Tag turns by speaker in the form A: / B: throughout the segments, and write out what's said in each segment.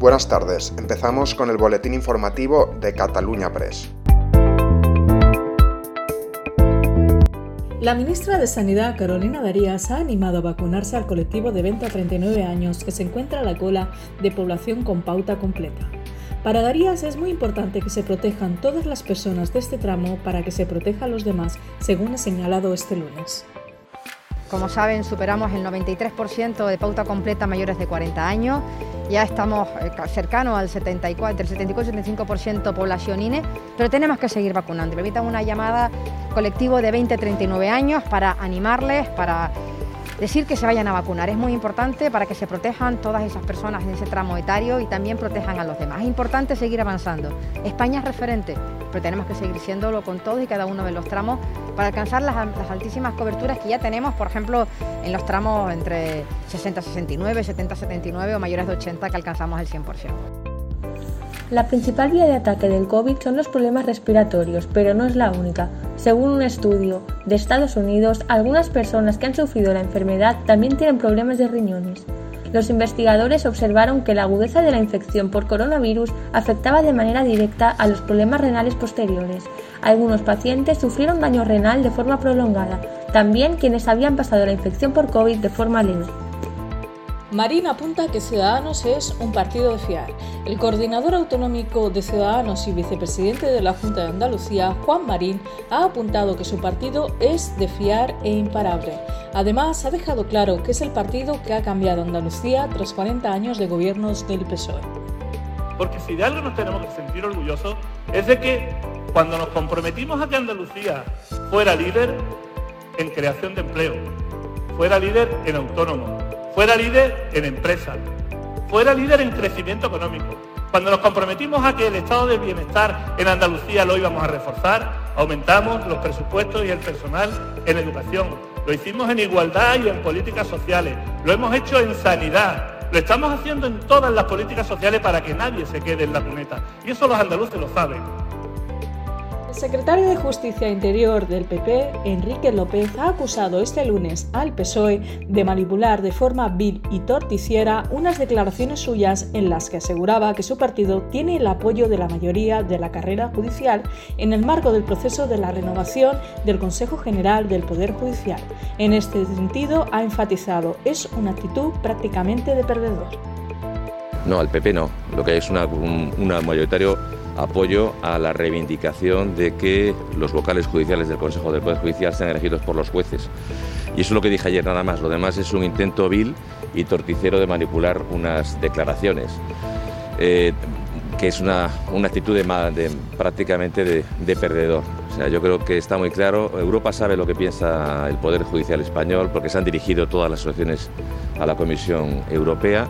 A: Buenas tardes, empezamos con el boletín informativo de Cataluña Press.
B: La ministra de Sanidad, Carolina Darías, ha animado a vacunarse al colectivo de 20 a 39 años que se encuentra a la cola de población con pauta completa. Para Darías es muy importante que se protejan todas las personas de este tramo para que se proteja a los demás, según ha señalado este lunes.
C: Como saben, superamos el 93% de pauta completa mayores de 40 años. Ya estamos eh, cercanos al 74, el 74 y 75% población INE, pero tenemos que seguir vacunando. Permitan una llamada colectivo de 20 a 39 años para animarles, para decir que se vayan a vacunar. Es muy importante para que se protejan todas esas personas en ese tramo etario y también protejan a los demás. Es importante seguir avanzando. España es referente, pero tenemos que seguir siéndolo con todos y cada uno de los tramos para alcanzar las, altísimas coberturas que ya tenemos, por ejemplo, en los tramos entre 60-69, 70-79 o mayores de 80 que alcanzamos el 100%.
D: La principal vía de ataque del COVID son los problemas respiratorios, pero no es la única. Según un estudio de Estados Unidos, algunas personas que han sufrido la enfermedad también tienen problemas de riñones. Los investigadores observaron que la agudeza de la infección por coronavirus afectaba de manera directa a los problemas renales posteriores. Algunos pacientes sufrieron daño renal de forma prolongada, también quienes habían pasado la infección por COVID de forma leve.
B: Marín apunta que Ciudadanos es un partido de fiar. El coordinador autonómico de Ciudadanos y vicepresidente de la Junta de Andalucía, Juan Marín, ha apuntado que su partido es de fiar e imparable. Además, ha dejado claro que es el partido que ha cambiado Andalucía tras 40 años de gobiernos del PSOE.
E: Porque si de algo nos tenemos que sentir orgullosos es de que cuando nos comprometimos a que Andalucía fuera líder en creación de empleo, fuera líder en autónomo, fuera líder en empresas, fuera líder en crecimiento económico. Cuando nos comprometimos a que el estado del bienestar en Andalucía lo íbamos a reforzar, aumentamos los presupuestos y el personal en educación. Lo hicimos en igualdad y en políticas sociales. Lo hemos hecho en sanidad. Lo estamos haciendo en todas las políticas sociales para que nadie se quede en la cuneta. Y eso los andaluces lo saben.
B: El secretario de Justicia Interior del PP, Enrique López, ha acusado este lunes al PSOE de manipular de forma vil y torticiera unas declaraciones suyas en las que aseguraba que su partido tiene el apoyo de la mayoría de la carrera judicial en el marco del proceso de la renovación del Consejo General del Poder Judicial. En este sentido, ha enfatizado, es una actitud prácticamente de perdedor.
F: No, al PP no. Lo que es una, un, una mayoritario apoyo a la reivindicación de que los vocales judiciales del Consejo del Poder Judicial sean elegidos por los jueces. Y eso es lo que dije ayer nada más. Lo demás es un intento vil y torticero de manipular unas declaraciones. Eh, que es una, actitud de, prácticamente de, perdedor. O sea, yo creo que está muy claro, Europa sabe lo que piensa el Poder Judicial español porque se han dirigido todas las asociaciones a la Comisión Europea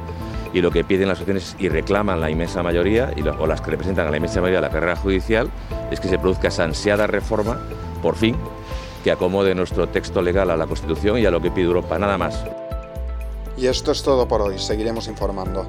F: y lo que piden las asociaciones y reclaman la inmensa mayoría, o las que representan a la inmensa mayoría de la carrera judicial, es que se produzca esa ansiada reforma, por fin, que acomode nuestro texto legal a la Constitución y a lo que pide Europa, nada más.
A: Y esto es todo por hoy, seguiremos informando.